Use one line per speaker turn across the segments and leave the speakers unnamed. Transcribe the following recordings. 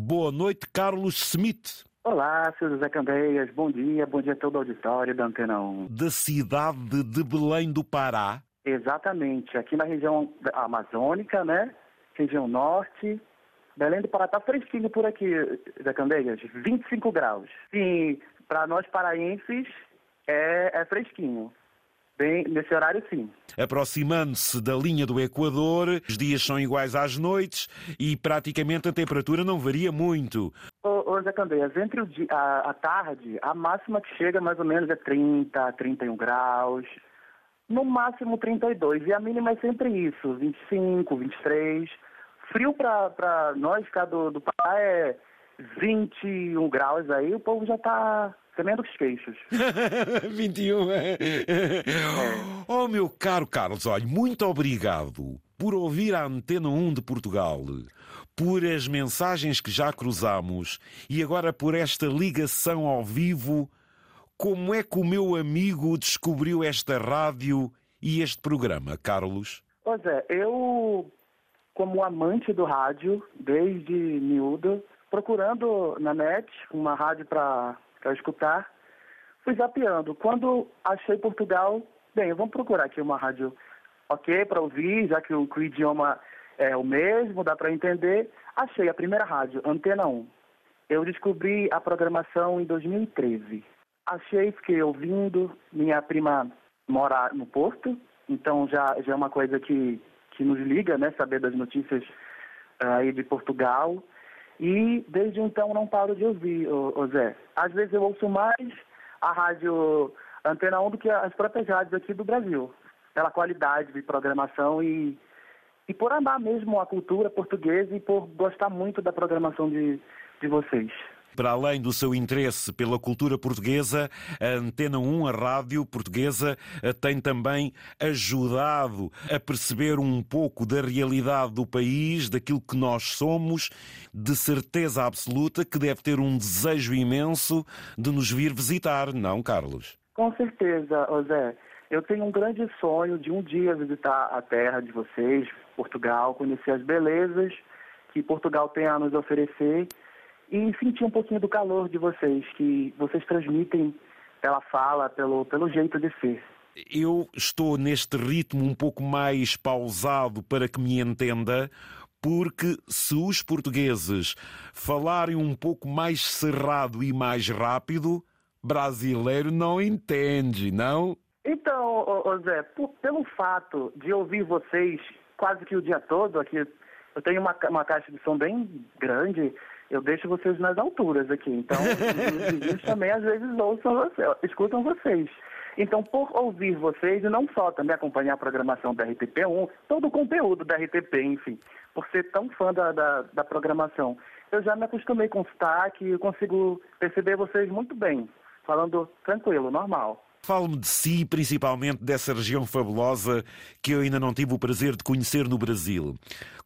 Boa noite, Carlos Smith.
Olá, seu José Candeias, bom dia, bom dia a todo o auditório da Antena 1.
Da cidade de Belém do Pará.
Exatamente, aqui na região amazônica, né? Região norte. Belém do Pará tá fresquinho por aqui, José Candeias, 25 graus. Sim, para nós paraenses é, é fresquinho. Bem, nesse horário, sim.
Aproximando-se da linha do Equador, os dias são iguais às noites e praticamente a temperatura não varia muito.
Ô, Zé Candeias, entre o dia, a, a tarde, a máxima que chega mais ou menos é 30, 31 graus, no máximo 32, e a mínima é sempre isso, 25, 23. Frio para nós, cá do, do Pará, é 21 graus aí, o povo já está tremendo os queixos.
21. É. Oh, meu caro Carlos, olha, muito obrigado por ouvir a Antena 1 de Portugal, por as mensagens que já cruzamos e agora por esta ligação ao vivo. Como é que o meu amigo descobriu esta rádio e este programa, Carlos?
Pois é, eu, como amante do rádio, desde miúdo, procurando na net uma rádio para para escutar. Fui zapeando. Quando achei Portugal, bem, vamos procurar aqui uma rádio ok para ouvir, já que o, que o, idioma é o mesmo, dá para entender. Achei a primeira rádio, Antena 1. Eu descobri a programação em 2013. Achei, fiquei ouvindo. Minha prima mora no Porto, então já, já é uma coisa que, que nos liga, né? Saber das notícias uh, aí de Portugal. E desde então não paro de ouvir, ô, ô Zé. Às vezes eu ouço mais a rádio Antena 1 do que as próprias rádios aqui do Brasil, pela qualidade de programação e, e por amar mesmo a cultura portuguesa e por gostar muito da programação de, de vocês
para além do seu interesse pela cultura portuguesa, a Antena 1, a rádio portuguesa, eh, tem também ajudado a perceber um pouco da realidade do país, daquilo que nós somos, de certeza absoluta que deve ter um desejo imenso de nos vir visitar, não, Carlos?
Com certeza, José. Eu tenho um grande sonho de um dia visitar a terra de vocês, Portugal, conhecer as belezas que Portugal tem a nos oferecer e sentir um pouquinho do calor de vocês, que vocês transmitem pela fala, pelo, pelo jeito de ser.
Eu estou neste ritmo um pouco mais pausado para que me entenda, porque se os portugueses falarem um pouco mais cerrado e mais rápido, brasileiro não entende, não?
Então, ô, Zé, por, pelo fato de ouvir vocês quase que o dia todo aqui, eu tenho uma, uma caixa de som bem grande, eu deixo vocês nas alturas aqui. Então, os vizinhos também às vezes ouçam escutam vocês. Então, por ouvir vocês e não só também acompanhar a programação da RTP1, todo o conteúdo da RTP, enfim, por ser tão fã da, da, da programação, eu já me acostumei com o sotaque e consigo perceber vocês muito bem, falando tranquilo, normal.
Fale-me de si, principalmente dessa região fabulosa que eu ainda não tive o prazer de conhecer no Brasil.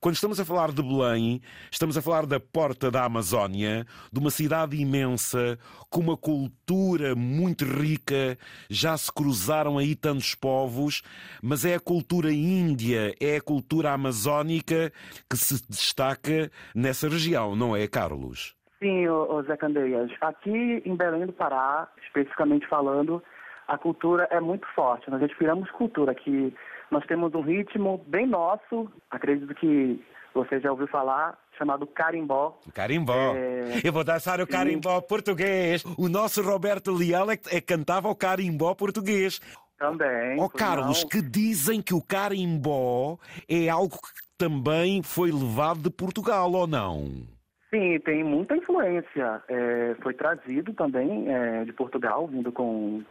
Quando estamos a falar de Belém, estamos a falar da porta da Amazónia, de uma cidade imensa, com uma cultura muito rica. Já se cruzaram aí tantos povos, mas é a cultura índia, é a cultura amazónica que se destaca nessa região, não é, Carlos?
Sim, Zé Candeias. Aqui em Belém do Pará, especificamente falando, a cultura é muito forte. Nós respiramos cultura, que nós temos um ritmo bem nosso, acredito que você já ouviu falar, chamado carimbó.
Carimbó. É... Eu vou dançar o carimbó Sim. português. O nosso Roberto Leal é, é cantava o carimbó português.
Também.
Ó oh, Carlos, não. que dizem que o carimbó é algo que também foi levado de Portugal, ou não?
Sim, tem muita influência. É, foi trazido também é, de Portugal, vindo com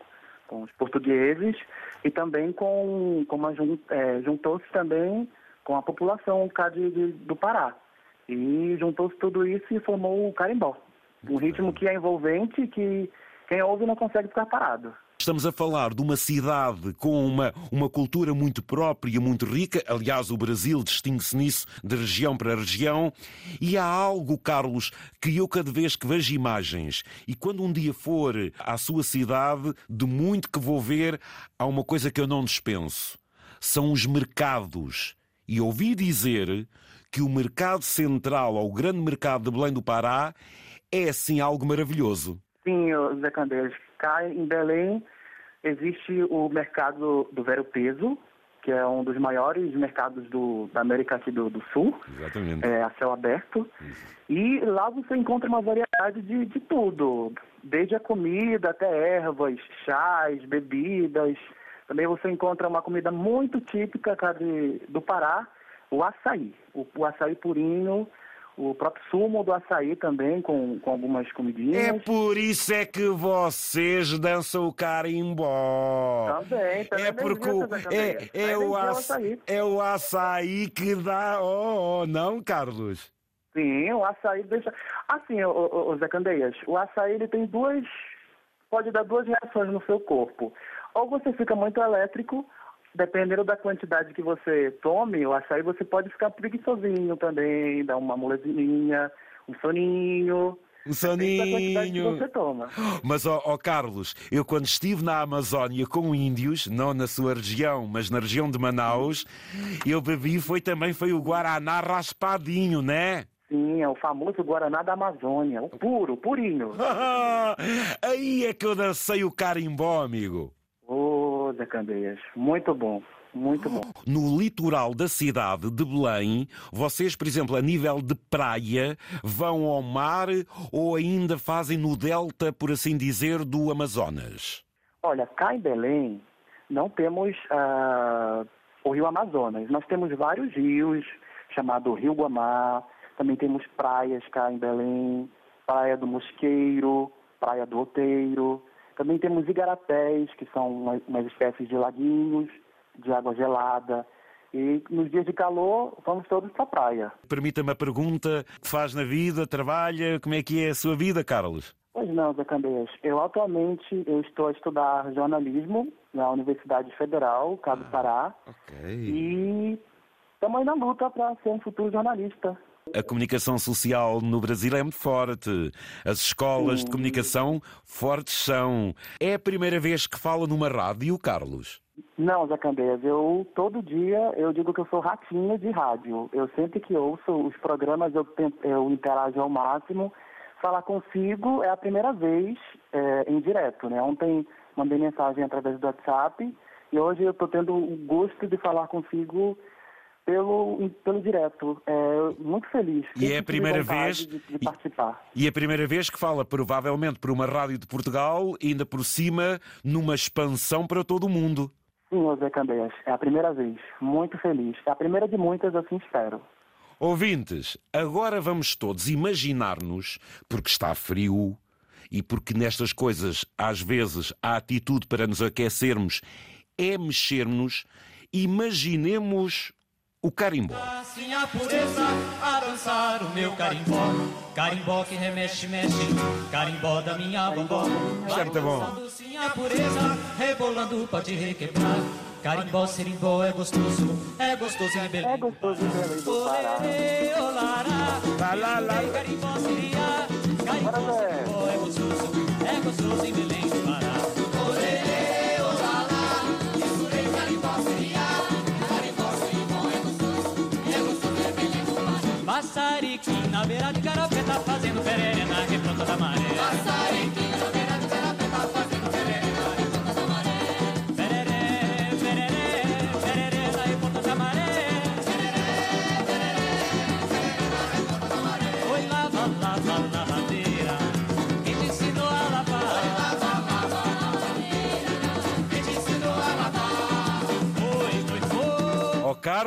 com os portugueses e também com, com uma, é, juntou-se também com a população cá de, de, do Pará. E juntou-se tudo isso e formou o carimbó. Um ritmo que é envolvente que quem ouve não consegue ficar parado.
Estamos a falar de uma cidade com uma, uma cultura muito própria, muito rica. Aliás, o Brasil distingue-se nisso de região para região. E há algo, Carlos, que eu cada vez que vejo imagens e quando um dia for à sua cidade, de muito que vou ver, há uma coisa que eu não dispenso. São os mercados. E ouvi dizer que o mercado central, ou o grande mercado de Belém do Pará, é assim algo maravilhoso.
Sim, Zé Candeias. Cá em Belém existe o mercado do Vero Peso, que é um dos maiores mercados do, da América aqui do, do Sul.
Exatamente.
É, a céu aberto. Isso. E lá você encontra uma variedade de, de tudo, desde a comida até ervas, chás, bebidas. Também você encontra uma comida muito típica de, do Pará, o açaí. O, o açaí purinho, o próprio sumo do açaí também, com, com algumas comidinhas.
É por isso é que vocês dançam o carimbó.
Também, também.
É porque o, é, é, o açaí. é o açaí que dá. Oh, oh, não, Carlos?
Sim, o açaí deixa. Assim, o, o, Zé Candeias, o açaí ele tem duas. Pode dar duas reações no seu corpo. Ou você fica muito elétrico, dependendo da quantidade que você tome, o açaí você pode ficar preguiçosinho também, dar uma molezinha, um soninho.
Um soninho.
você toma.
Mas, ó, Carlos, eu quando estive na Amazónia com índios, não na sua região, mas na região de Manaus, eu bebi foi também foi o Guaraná raspadinho, né?
Sim, é o famoso Guaraná da Amazônia, o puro, purinho.
Aí é que eu dancei o carimbó, amigo.
Zé Candeias, muito bom. Muito bom.
No litoral da cidade de Belém, vocês, por exemplo, a nível de praia, vão ao mar ou ainda fazem no delta, por assim dizer, do Amazonas?
Olha, cá em Belém não temos uh, o Rio Amazonas. Nós temos vários rios, chamado Rio Guamá, também temos praias cá em Belém, Praia do Mosqueiro, Praia do Outeiro, também temos igarapés, que são uma, umas espécies de laguinhos de água gelada. E nos dias de calor, vamos todos para a praia.
Permita-me a pergunta: faz na vida, trabalha, como é que é a sua vida, Carlos?
Pois não, Zé Candeias. Eu atualmente eu estou a estudar jornalismo na Universidade Federal, Cabo ah, Pará.
Ok.
E estamos aí na luta para ser um futuro jornalista.
A comunicação social no Brasil é muito forte. As escolas Sim. de comunicação fortes são. É a primeira vez que fala numa rádio, Carlos?
Não, Zé Candeias, eu todo dia eu digo que eu sou ratinho de rádio. Eu sempre que ouço os programas eu, eu interajo ao máximo. Falar consigo é a primeira vez é, em direto, né? Ontem mandei mensagem através do WhatsApp e hoje eu estou tendo o gosto de falar consigo pelo, pelo direto. É, muito feliz.
E é a primeira vez
de, de participar.
E, e a primeira vez que fala provavelmente por uma rádio de Portugal, ainda por cima numa expansão para todo o mundo.
Sim, José Candeias, é a primeira vez. Muito feliz. É a primeira de muitas, assim espero.
Ouvintes, agora vamos todos imaginar-nos, porque está frio e porque nestas coisas, às vezes, a atitude para nos aquecermos é mexermos, imaginemos o carimbó. Assim a pureza a dançar o meu carimbó. Carimbó que remexe, mexe, carimbó da minha vovó. Certo, bom. Sim a pureza, rebolando pode requebrar. Carimbó, serimbó é gostoso, é gostoso em Belém.
É gostoso em Belém do Pará.
Lá, lá, lá.
Carimbó, seria, carimbó, serimbó é gostoso, é gostoso em Belém do Pará.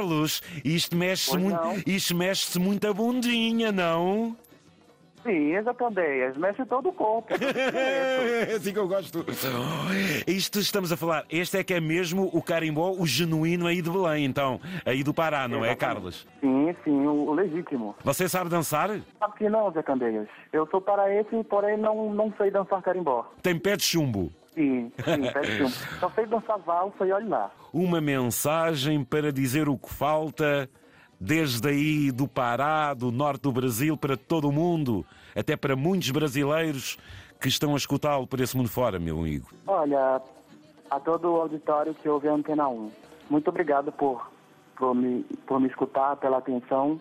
Carlos, isto mexe-se muito, isto mexe-se muito a bundinha, não?
Sim, exatamente. Mexe todo o corpo.
é assim que eu gosto. Isto estamos a falar. Este é que é mesmo o carimbó, o genuíno aí de Belém, então. Aí do Pará, não é, exatamente. é, Carlos?
Sim, sim, o legítimo.
Você sabe dançar?
Sabe que não, Zé Candeias. Eu sou paraense, porém não, não sei dançar carimbó.
Tem pé de chumbo?
Sim, sim, de chumbo. Só sei dançar valsa e olha lá.
Uma mensagem para dizer o que falta desde aí do Pará, do norte do Brasil, para todo o mundo, até para muitos brasileiros que estão a escutá-lo por esse mundo fora, meu amigo?
Olha, a todo o auditório que ouve a Antena 1, muito obrigado por, por, me, por me escutar, pela atenção.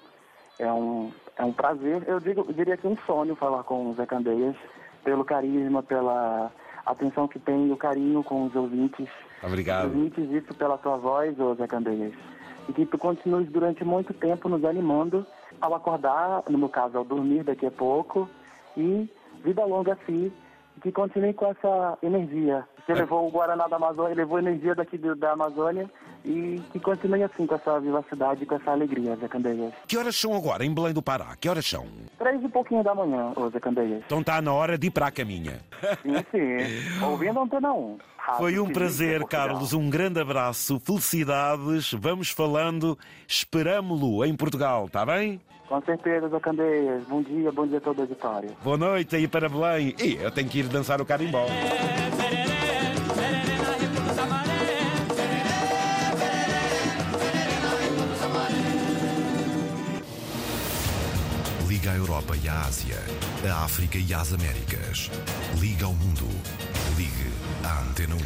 É um, é um prazer, eu, digo, eu diria que um sonho falar com o Zé Candeias, pelo carisma, pela atenção que tem e o carinho com os ouvintes.
Obrigado.
Os ouvintes, isso pela tua voz, ô Zé Candeias. E que tu continues durante muito tempo nos animando ao acordar, no meu caso, ao dormir daqui a pouco. E vida longa a si, que continue com essa energia. Você levou o Guaraná da Amazônia, levou energia daqui da Amazônia e que continue assim com essa vivacidade, com essa alegria, Zé Candeias.
Que horas são agora em Belém do Pará? Que horas são?
Três e pouquinho da manhã, ô Zé Candeias.
Então está na hora de ir para a caminha.
Sim, sim. Ouvindo Antena 1. Rádio
Foi um prazer. Carlos. Um grande abraço, felicidades. Vamos falando, esperamo-lo em Portugal, está bem?
Com certeza, Zé Candeias. Bom dia, bom dia a toda a auditória.
Boa noite aí para Belém. E eu tenho que ir dançar o carimbó.
Liga à Europa e à Ásia, à África e às Américas. Liga ao mundo. Ligue à Antena 1.